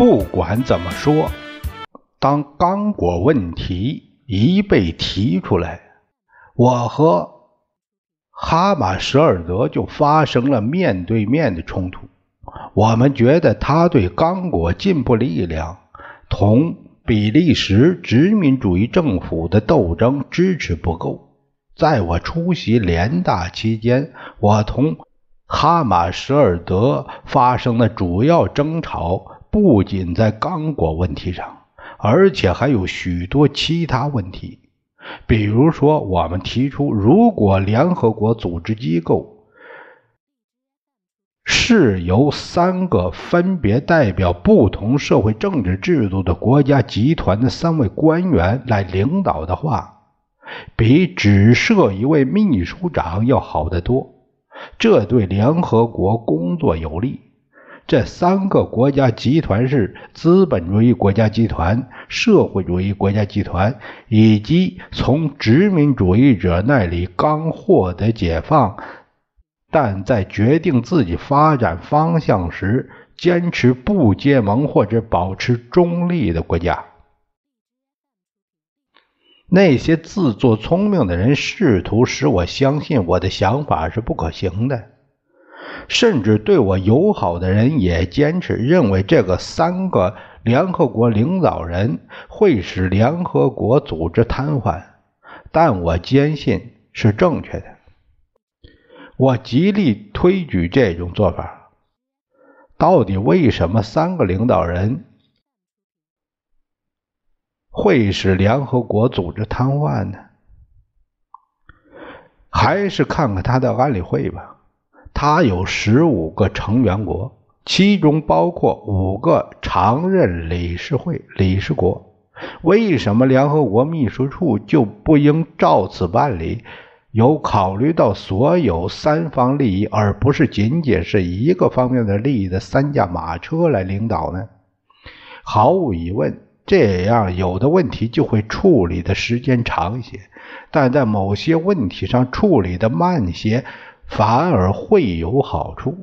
不管怎么说，当刚果问题一被提出来，我和哈马什尔德就发生了面对面的冲突。我们觉得他对刚果进步力量同比利时殖民主义政府的斗争支持不够。在我出席联大期间，我同哈马什尔德发生的主要争吵。不仅在刚果问题上，而且还有许多其他问题。比如说，我们提出，如果联合国组织机构是由三个分别代表不同社会政治制度的国家集团的三位官员来领导的话，比只设一位秘书长要好得多。这对联合国工作有利。这三个国家集团是资本主义国家集团、社会主义国家集团，以及从殖民主义者那里刚获得解放，但在决定自己发展方向时坚持不结盟或者保持中立的国家。那些自作聪明的人试图使我相信我的想法是不可行的。甚至对我友好的人也坚持认为，这个三个联合国领导人会使联合国组织瘫痪，但我坚信是正确的。我极力推举这种做法。到底为什么三个领导人会使联合国组织瘫痪呢？还是看看他的安理会吧。它有十五个成员国，其中包括五个常任理事会理事国。为什么联合国秘书处就不应照此办理，有考虑到所有三方利益，而不是仅仅是一个方面的利益的三驾马车来领导呢？毫无疑问，这样有的问题就会处理的时间长一些，但在某些问题上处理的慢些。反而会有好处。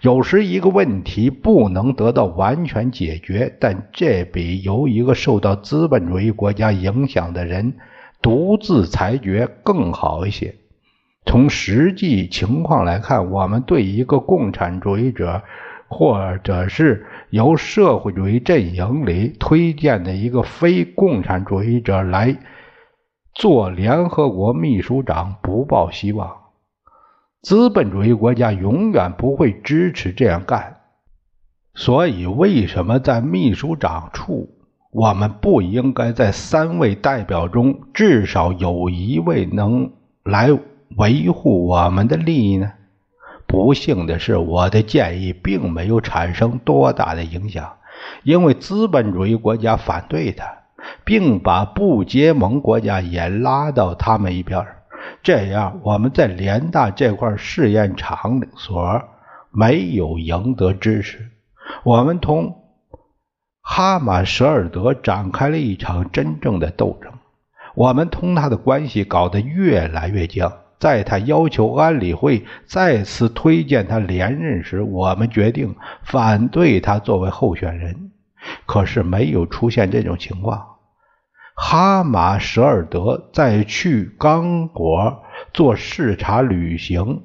有时一个问题不能得到完全解决，但这比由一个受到资本主义国家影响的人独自裁决更好一些。从实际情况来看，我们对一个共产主义者，或者是由社会主义阵营里推荐的一个非共产主义者来做联合国秘书长，不抱希望。资本主义国家永远不会支持这样干，所以为什么在秘书长处，我们不应该在三位代表中至少有一位能来维护我们的利益呢？不幸的是，我的建议并没有产生多大的影响，因为资本主义国家反对他，并把不结盟国家也拉到他们一边这样，我们在联大这块试验场所没有赢得支持。我们同哈马舍尔德展开了一场真正的斗争。我们同他的关系搞得越来越僵。在他要求安理会再次推荐他连任时，我们决定反对他作为候选人。可是没有出现这种情况。哈马舍尔德在去刚果做视察旅行，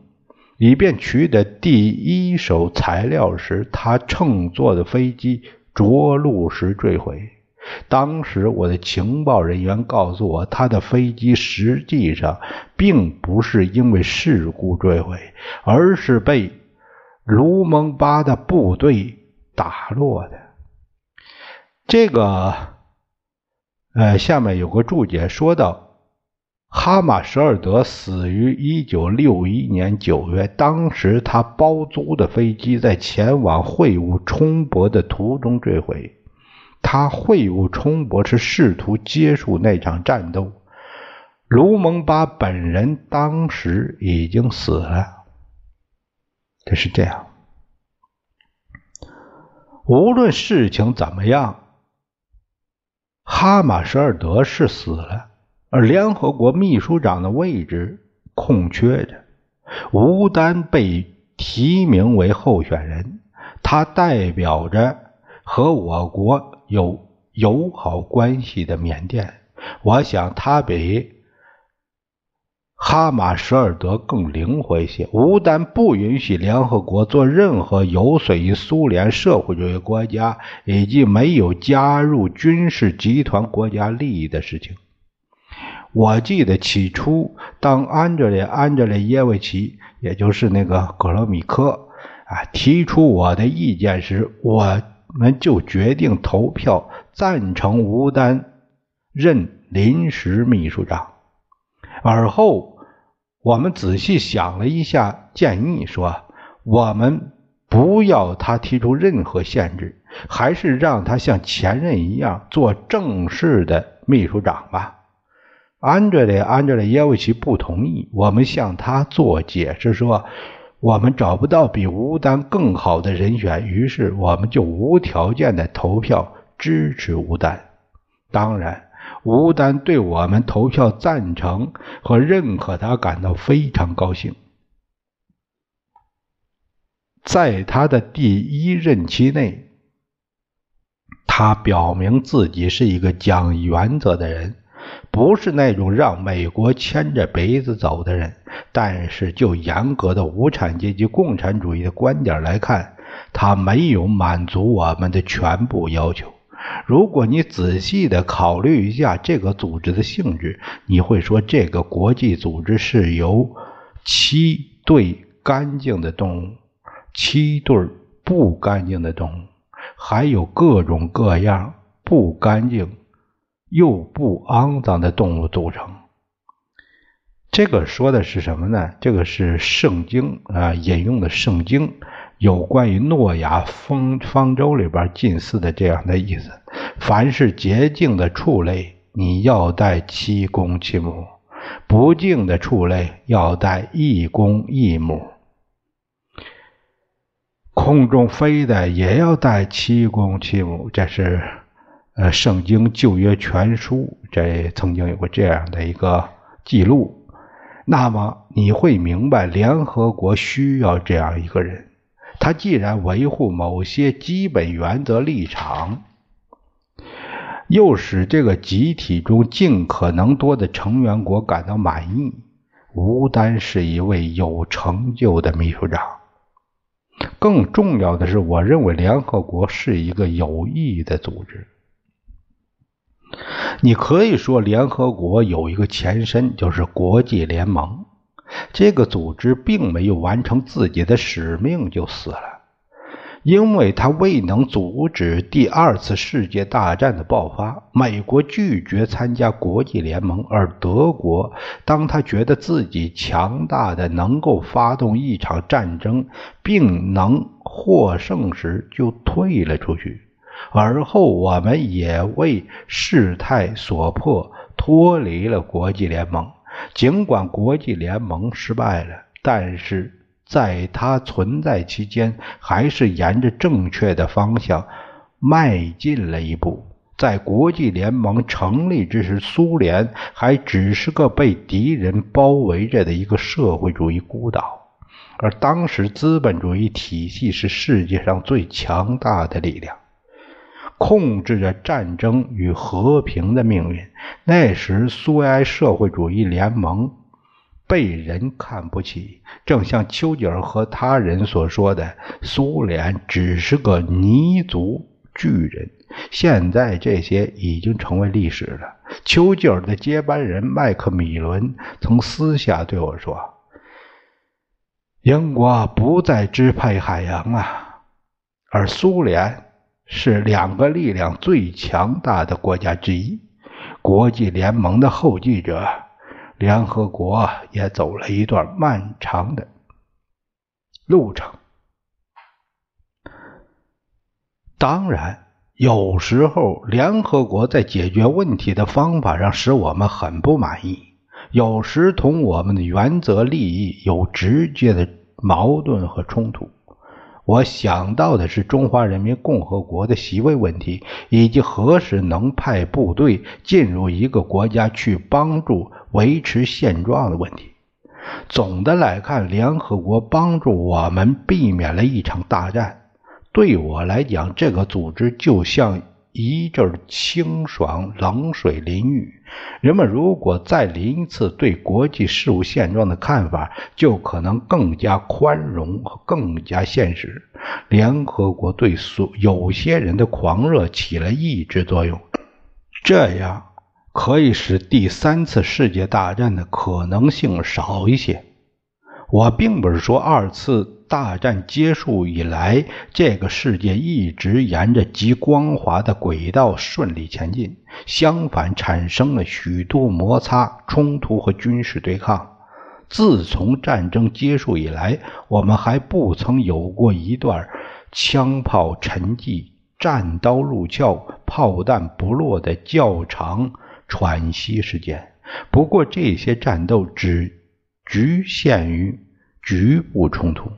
以便取得第一手材料时，他乘坐的飞机着陆时坠毁。当时我的情报人员告诉我，他的飞机实际上并不是因为事故坠毁，而是被卢蒙巴的部队打落的。这个。呃，下面有个注解说到，哈马舍尔德死于一九六一年九月，当时他包租的飞机在前往会晤冲博的途中坠毁。他会晤冲博是试图结束那场战斗。卢蒙巴本人当时已经死了。这是这样。无论事情怎么样，哈马舍尔德是死了。而联合国秘书长的位置空缺着，吴丹被提名为候选人，他代表着和我国有友好关系的缅甸。我想他比哈马舍尔德更灵活一些。吴丹不允许联合国做任何有损于苏联社会主义国家以及没有加入军事集团国家利益的事情。我记得起初，当安德烈·安德烈耶维奇，也就是那个格罗米科啊，提出我的意见时，我们就决定投票赞成吴丹任临时秘书长。而后，我们仔细想了一下，建议说：我们不要他提出任何限制，还是让他像前任一样做正式的秘书长吧。安德烈·安德烈耶维奇不同意。我们向他做解释说，我们找不到比吴丹更好的人选，于是我们就无条件的投票支持吴丹。当然，吴丹对我们投票赞成和认可他感到非常高兴。在他的第一任期内，他表明自己是一个讲原则的人。不是那种让美国牵着鼻子走的人，但是就严格的无产阶级共产主义的观点来看，他没有满足我们的全部要求。如果你仔细的考虑一下这个组织的性质，你会说这个国际组织是由七对干净的动物、七对不干净的动物，还有各种各样不干净。又不肮脏的动物组成，这个说的是什么呢？这个是圣经啊引用的圣经有关于诺亚方方舟里边近似的这样的意思。凡是洁净的畜类，你要带七公七母；不净的畜类要带一公一母。空中飞的也要带七公七母，这是。呃，《圣经旧约全书》这曾经有过这样的一个记录，那么你会明白，联合国需要这样一个人，他既然维护某些基本原则立场，又使这个集体中尽可能多的成员国感到满意。吴丹是一位有成就的秘书长，更重要的是，我认为联合国是一个有意义的组织。你可以说，联合国有一个前身，就是国际联盟。这个组织并没有完成自己的使命就死了，因为它未能阻止第二次世界大战的爆发。美国拒绝参加国际联盟，而德国，当他觉得自己强大的能够发动一场战争，并能获胜时，就退了出去。而后，我们也为事态所迫脱离了国际联盟。尽管国际联盟失败了，但是在它存在期间，还是沿着正确的方向迈进了一步。在国际联盟成立之时，苏联还只是个被敌人包围着的一个社会主义孤岛，而当时资本主义体系是世界上最强大的力量。控制着战争与和平的命运。那时，苏维埃社会主义联盟被人看不起，正像丘吉尔和他人所说的：“苏联只是个泥足巨人。”现在，这些已经成为历史了。丘吉尔的接班人麦克米伦曾私下对我说：“英国不再支配海洋啊，而苏联。”是两个力量最强大的国家之一，国际联盟的后继者。联合国也走了一段漫长的路程。当然，有时候联合国在解决问题的方法上使我们很不满意，有时同我们的原则利益有直接的矛盾和冲突。我想到的是中华人民共和国的席位问题，以及何时能派部队进入一个国家去帮助维持现状的问题。总的来看，联合国帮助我们避免了一场大战。对我来讲，这个组织就像一阵清爽冷水淋浴。人们如果再淋一次对国际事务现状的看法，就可能更加宽容和更加现实。联合国对所有些人的狂热起了抑制作用，这样可以使第三次世界大战的可能性少一些。我并不是说二次。大战结束以来，这个世界一直沿着极光滑的轨道顺利前进。相反，产生了许多摩擦、冲突和军事对抗。自从战争结束以来，我们还不曾有过一段枪炮沉寂、战刀入鞘、炮弹不落的较长喘息时间。不过，这些战斗只局限于局部冲突。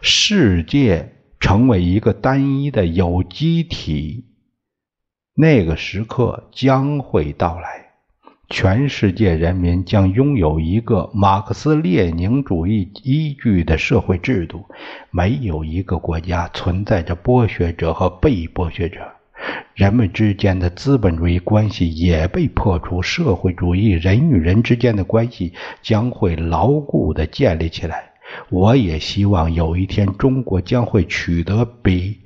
世界成为一个单一的有机体，那个时刻将会到来。全世界人民将拥有一个马克思列宁主义依据的社会制度。没有一个国家存在着剥削者和被剥削者，人们之间的资本主义关系也被破除。社会主义人与人之间的关系将会牢固地建立起来。我也希望有一天，中国将会取得比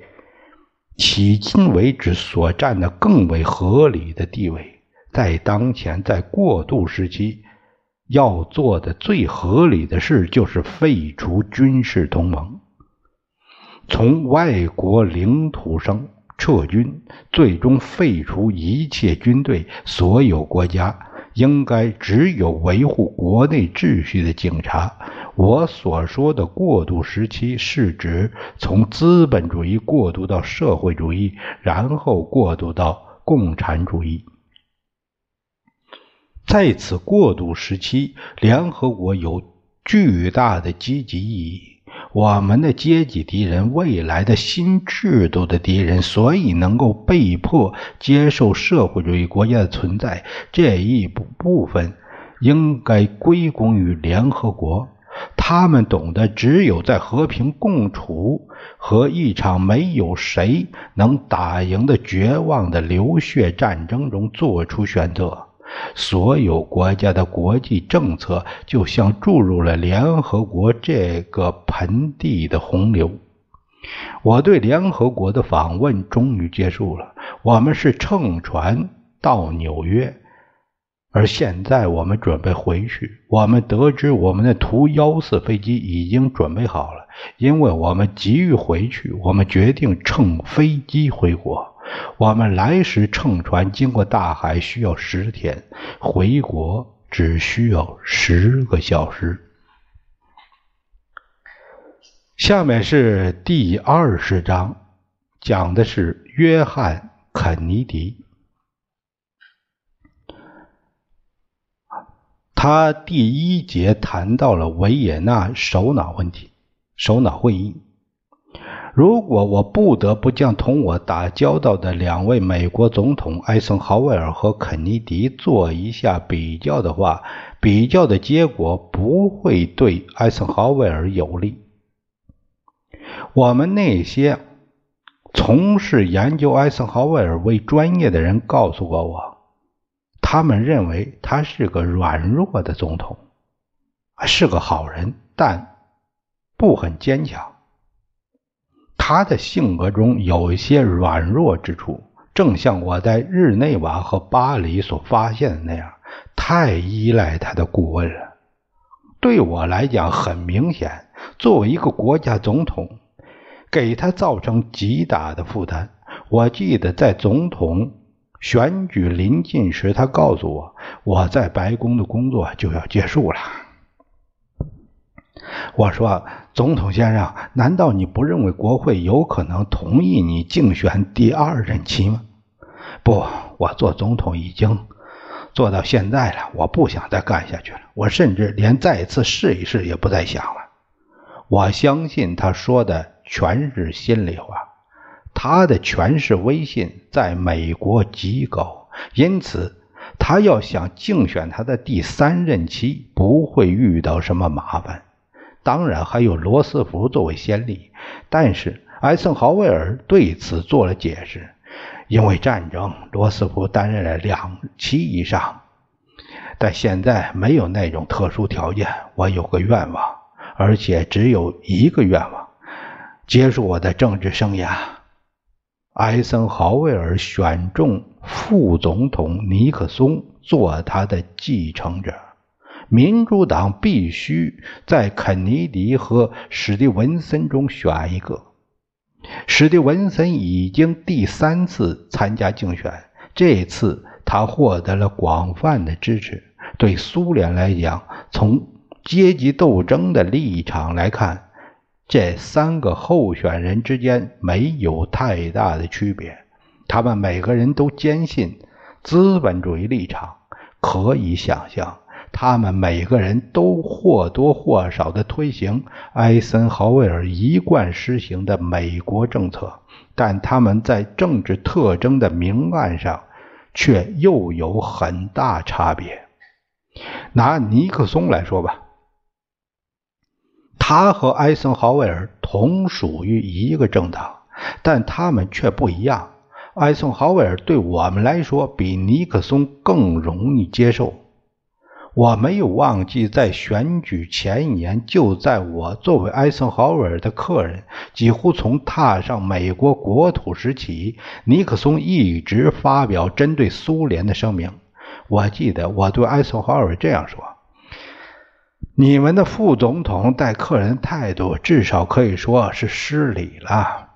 迄今为止所占的更为合理的地位。在当前，在过渡时期，要做的最合理的事就是废除军事同盟，从外国领土上撤军，最终废除一切军队。所有国家应该只有维护国内秩序的警察。我所说的过渡时期，是指从资本主义过渡到社会主义，然后过渡到共产主义。在此过渡时期，联合国有巨大的积极意义。我们的阶级敌人，未来的新制度的敌人，所以能够被迫接受社会主义国家的存在。这一部部分应该归功于联合国。他们懂得，只有在和平共处和一场没有谁能打赢的绝望的流血战争中做出选择。所有国家的国际政策就像注入了联合国这个盆地的洪流。我对联合国的访问终于结束了。我们是乘船到纽约。而现在我们准备回去。我们得知我们的图幺四飞机已经准备好了，因为我们急于回去，我们决定乘飞机回国。我们来时乘船经过大海需要十天，回国只需要十个小时。下面是第二十章，讲的是约翰·肯尼迪。他第一节谈到了维也纳首脑问题，首脑会议。如果我不得不将同我打交道的两位美国总统艾森豪威尔和肯尼迪做一下比较的话，比较的结果不会对艾森豪威尔有利。我们那些从事研究艾森豪威尔为专业的人告诉过我。他们认为他是个软弱的总统，是个好人，但不很坚强。他的性格中有一些软弱之处，正像我在日内瓦和巴黎所发现的那样，太依赖他的顾问了。对我来讲，很明显，作为一个国家总统，给他造成极大的负担。我记得在总统。选举临近时，他告诉我，我在白宫的工作就要结束了。我说：“总统先生，难道你不认为国会有可能同意你竞选第二任期吗？”不，我做总统已经做到现在了，我不想再干下去了。我甚至连再一次试一试也不再想了。我相信他说的全是心里话。他的权势威信在美国极高，因此他要想竞选他的第三任期，不会遇到什么麻烦。当然还有罗斯福作为先例，但是艾森豪威尔对此做了解释：因为战争，罗斯福担任了两期以上，但现在没有那种特殊条件。我有个愿望，而且只有一个愿望：结束我的政治生涯。艾森豪威尔选中副总统尼克松做他的继承者。民主党必须在肯尼迪和史蒂文森中选一个。史蒂文森已经第三次参加竞选，这次他获得了广泛的支持。对苏联来讲，从阶级斗争的立场来看，这三个候选人之间没有太大的区别。他们每个人都坚信资本主义立场，可以想象。他们每个人都或多或少地推行艾森豪威尔一贯实行的美国政策，但他们在政治特征的明暗上却又有很大差别。拿尼克松来说吧，他和艾森豪威尔同属于一个政党，但他们却不一样。艾森豪威尔对我们来说比尼克松更容易接受。我没有忘记，在选举前一年，就在我作为艾森豪威尔的客人，几乎从踏上美国国土时起，尼克松一直发表针对苏联的声明。我记得我对艾森豪威尔这样说：“你们的副总统待客人态度，至少可以说是失礼了。”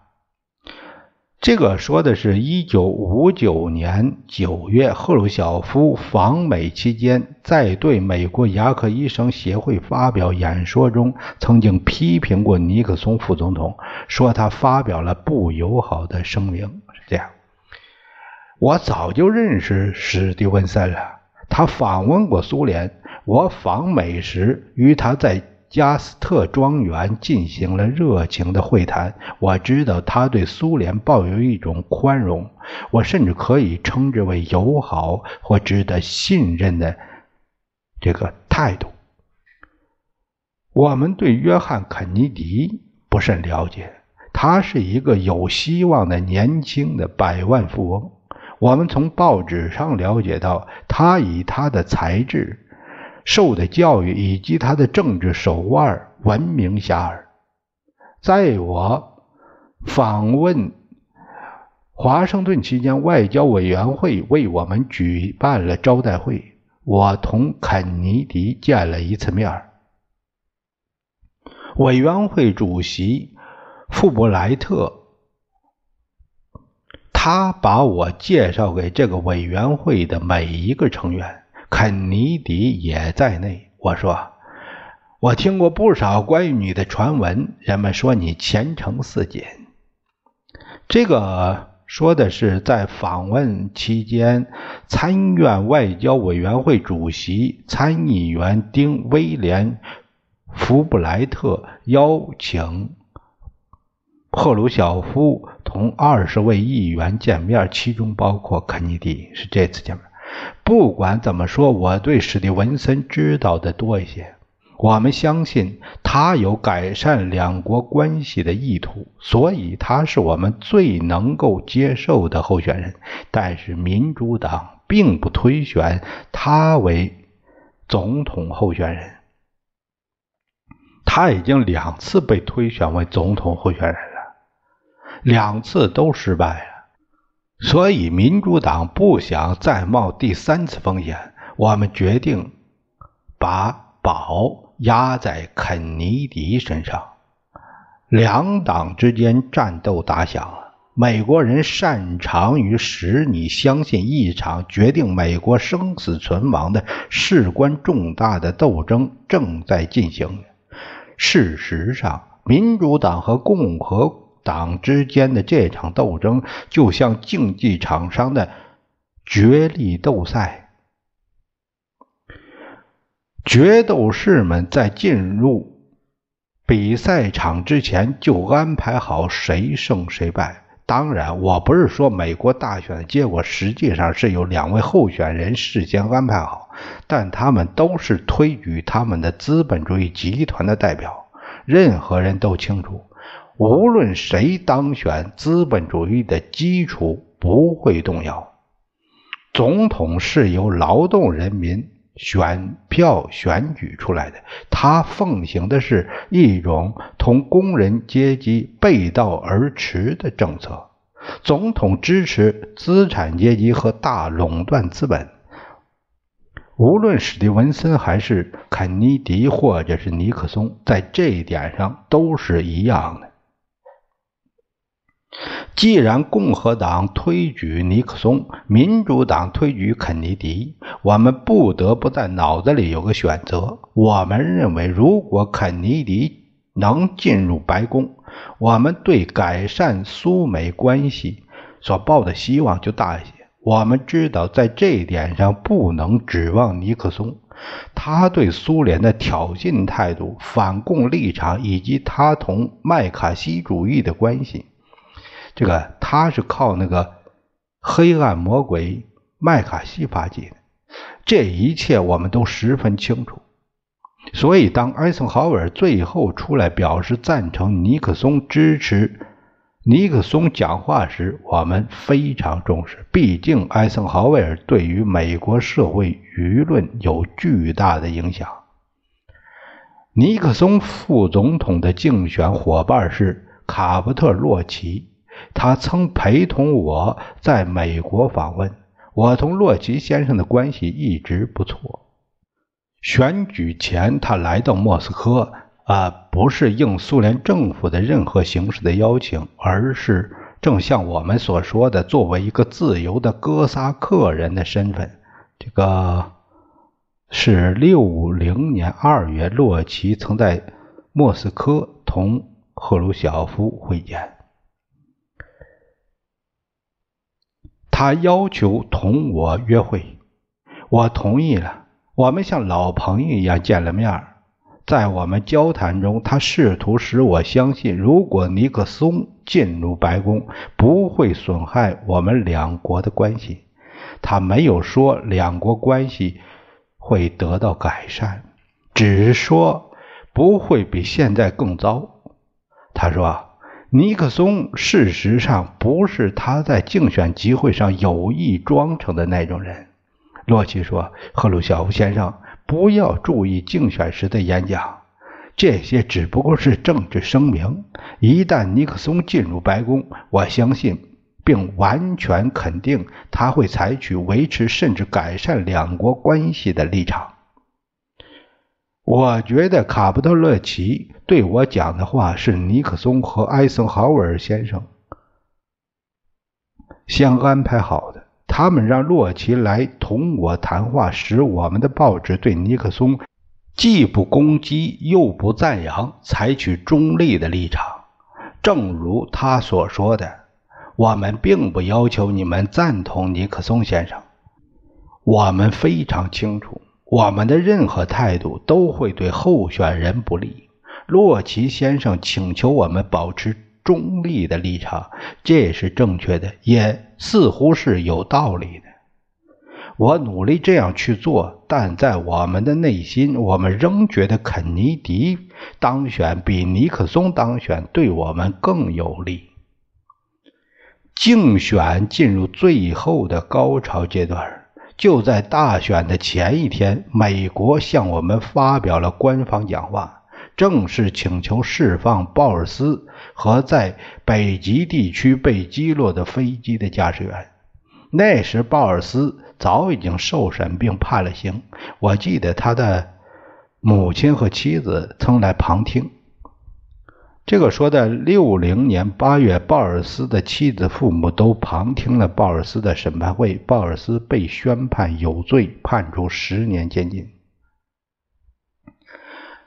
这个说的是1959年9月，赫鲁晓夫访美期间，在对美国牙科医生协会发表演说中，曾经批评过尼克松副总统，说他发表了不友好的声明。是这样，我早就认识史蒂文森了，他访问过苏联，我访美时与他在。加斯特庄园进行了热情的会谈。我知道他对苏联抱有一种宽容，我甚至可以称之为友好或值得信任的这个态度。我们对约翰·肯尼迪不甚了解，他是一个有希望的年轻的百万富翁。我们从报纸上了解到，他以他的才智。受的教育以及他的政治手腕闻名遐迩。在我访问华盛顿期间，外交委员会为我们举办了招待会，我同肯尼迪见了一次面。委员会主席富布莱特，他把我介绍给这个委员会的每一个成员。肯尼迪也在内。我说：“我听过不少关于你的传闻，人们说你前程似锦。”这个说的是在访问期间，参议院外交委员会主席参议员丁威廉·福布莱特邀请赫鲁晓夫同二十位议员见面，其中包括肯尼迪。是这次见面。不管怎么说，我对史蒂文森知道的多一些。我们相信他有改善两国关系的意图，所以他是我们最能够接受的候选人。但是民主党并不推选他为总统候选人。他已经两次被推选为总统候选人了，两次都失败了。所以，民主党不想再冒第三次风险。我们决定把宝压在肯尼迪身上。两党之间战斗打响了。美国人擅长于使你相信一场决定美国生死存亡的事关重大的斗争正在进行。事实上，民主党和共和党之间的这场斗争，就像竞技场上的角力斗赛。决斗士们在进入比赛场之前就安排好谁胜谁败。当然，我不是说美国大选的结果实际上是由两位候选人事先安排好，但他们都是推举他们的资本主义集团的代表。任何人都清楚，无论谁当选，资本主义的基础不会动摇。总统是由劳动人民。选票选举出来的，他奉行的是一种同工人阶级背道而驰的政策。总统支持资产阶级和大垄断资本。无论史蒂文森还是肯尼迪，或者是尼克松，在这一点上都是一样的。既然共和党推举尼克松，民主党推举肯尼迪，我们不得不在脑子里有个选择。我们认为，如果肯尼迪能进入白宫，我们对改善苏美关系所抱的希望就大一些。我们知道，在这一点上不能指望尼克松，他对苏联的挑衅态度、反共立场以及他同麦卡锡主义的关系。这个他是靠那个黑暗魔鬼麦卡锡发迹的，这一切我们都十分清楚。所以，当艾森豪威尔最后出来表示赞成尼克松支持尼克松讲话时，我们非常重视。毕竟，艾森豪威尔对于美国社会舆论有巨大的影响。尼克松副总统的竞选伙伴是卡伯特·洛奇。他曾陪同我在美国访问，我同洛奇先生的关系一直不错。选举前，他来到莫斯科，啊，不是应苏联政府的任何形式的邀请，而是正像我们所说的，作为一个自由的哥萨克人的身份。这个是六零年二月，洛奇曾在莫斯科同赫鲁晓夫会见。他要求同我约会，我同意了。我们像老朋友一样见了面。在我们交谈中，他试图使我相信，如果尼克松进入白宫，不会损害我们两国的关系。他没有说两国关系会得到改善，只是说不会比现在更糟。他说。尼克松事实上不是他在竞选集会上有意装成的那种人。洛奇说：“赫鲁晓夫先生，不要注意竞选时的演讲，这些只不过是政治声明。一旦尼克松进入白宫，我相信并完全肯定他会采取维持甚至改善两国关系的立场。”我觉得卡布特勒奇对我讲的话是尼克松和艾森豪威尔先生先安排好的。他们让洛奇来同我谈话，使我们的报纸对尼克松既不攻击又不赞扬，采取中立的立场。正如他所说的，我们并不要求你们赞同尼克松先生。我们非常清楚。我们的任何态度都会对候选人不利。洛奇先生请求我们保持中立的立场，这是正确的，也似乎是有道理的。我努力这样去做，但在我们的内心，我们仍觉得肯尼迪当选比尼克松当选对我们更有利。竞选进入最后的高潮阶段。就在大选的前一天，美国向我们发表了官方讲话，正式请求释放鲍尔斯和在北极地区被击落的飞机的驾驶员。那时，鲍尔斯早已经受审并判了刑。我记得他的母亲和妻子曾来旁听。这个说的六零年八月，鲍尔斯的妻子、父母都旁听了鲍尔斯的审判会，鲍尔斯被宣判有罪，判处十年监禁。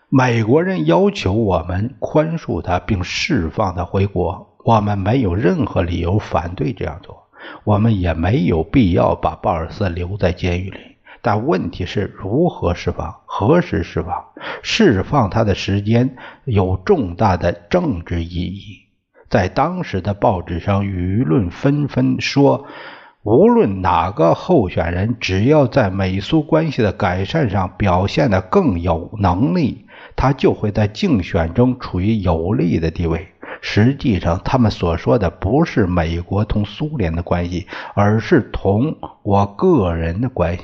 美国人要求我们宽恕他，并释放他回国，我们没有任何理由反对这样做，我们也没有必要把鲍尔斯留在监狱里。但问题是如何释放，何时释放？释放他的时间有重大的政治意义。在当时的报纸上，舆论纷纷说，无论哪个候选人，只要在美苏关系的改善上表现得更有能力，他就会在竞选中处于有利的地位。实际上，他们所说的不是美国同苏联的关系，而是同我个人的关系。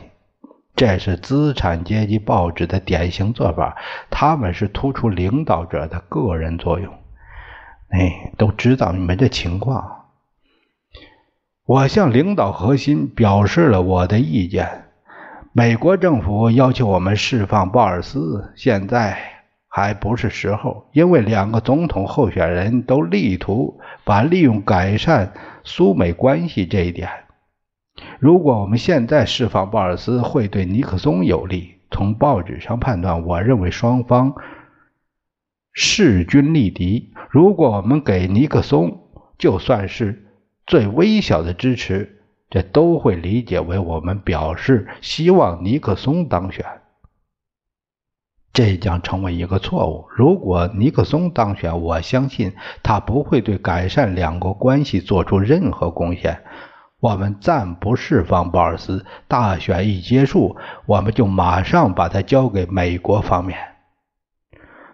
这是资产阶级报纸的典型做法，他们是突出领导者的个人作用。哎，都知道你们这情况。我向领导核心表示了我的意见。美国政府要求我们释放鲍尔斯，现在还不是时候，因为两个总统候选人都力图把利用改善苏美关系这一点。如果我们现在释放鲍尔斯，会对尼克松有利。从报纸上判断，我认为双方势均力敌。如果我们给尼克松，就算是最微小的支持，这都会理解为我们表示希望尼克松当选。这将成为一个错误。如果尼克松当选，我相信他不会对改善两国关系做出任何贡献。我们暂不释放鲍尔斯，大选一结束，我们就马上把他交给美国方面。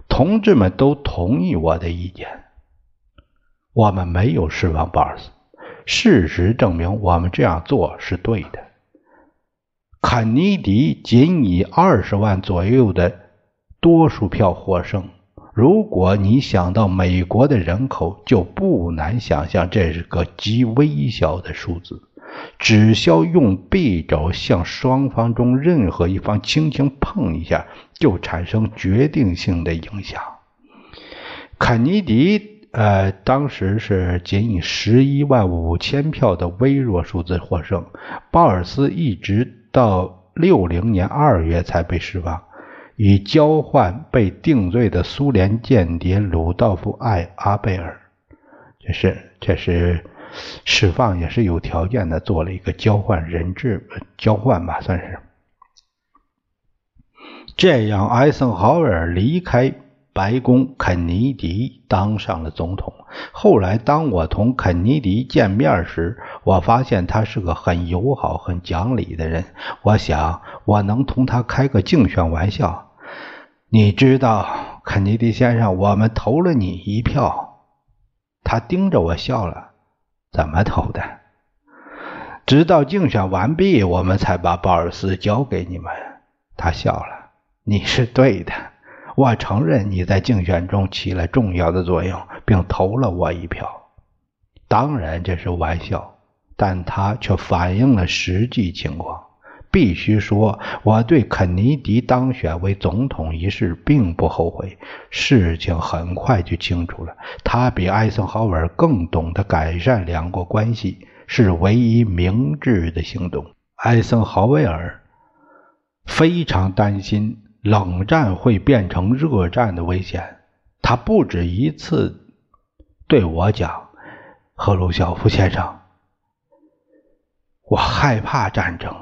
同志们都同意我的意见。我们没有释放鲍尔斯，事实证明我们这样做是对的。肯尼迪仅以二十万左右的多数票获胜。如果你想到美国的人口，就不难想象这是个极微小的数字。只需要用匕首向双方中任何一方轻轻碰一下，就产生决定性的影响。肯尼迪，呃，当时是仅以十一万五千票的微弱数字获胜。鲍尔斯一直到六零年二月才被释放。以交换被定罪的苏联间谍鲁道夫·艾阿贝尔，这是这是释放也是有条件的，做了一个交换人质交换吧，算是这样。艾森豪威尔离开白宫，肯尼迪当上了总统。后来，当我同肯尼迪见面时，我发现他是个很友好、很讲理的人。我想，我能同他开个竞选玩笑。你知道，肯尼迪先生，我们投了你一票。他盯着我笑了。怎么投的？直到竞选完毕，我们才把鲍尔斯交给你们。他笑了。你是对的，我承认你在竞选中起了重要的作用，并投了我一票。当然这是玩笑，但他却反映了实际情况。必须说，我对肯尼迪当选为总统一事并不后悔。事情很快就清楚了，他比艾森豪威尔更懂得改善两国关系，是唯一明智的行动。艾森豪威尔非常担心冷战会变成热战的危险，他不止一次对我讲：“赫鲁晓夫先生，我害怕战争。”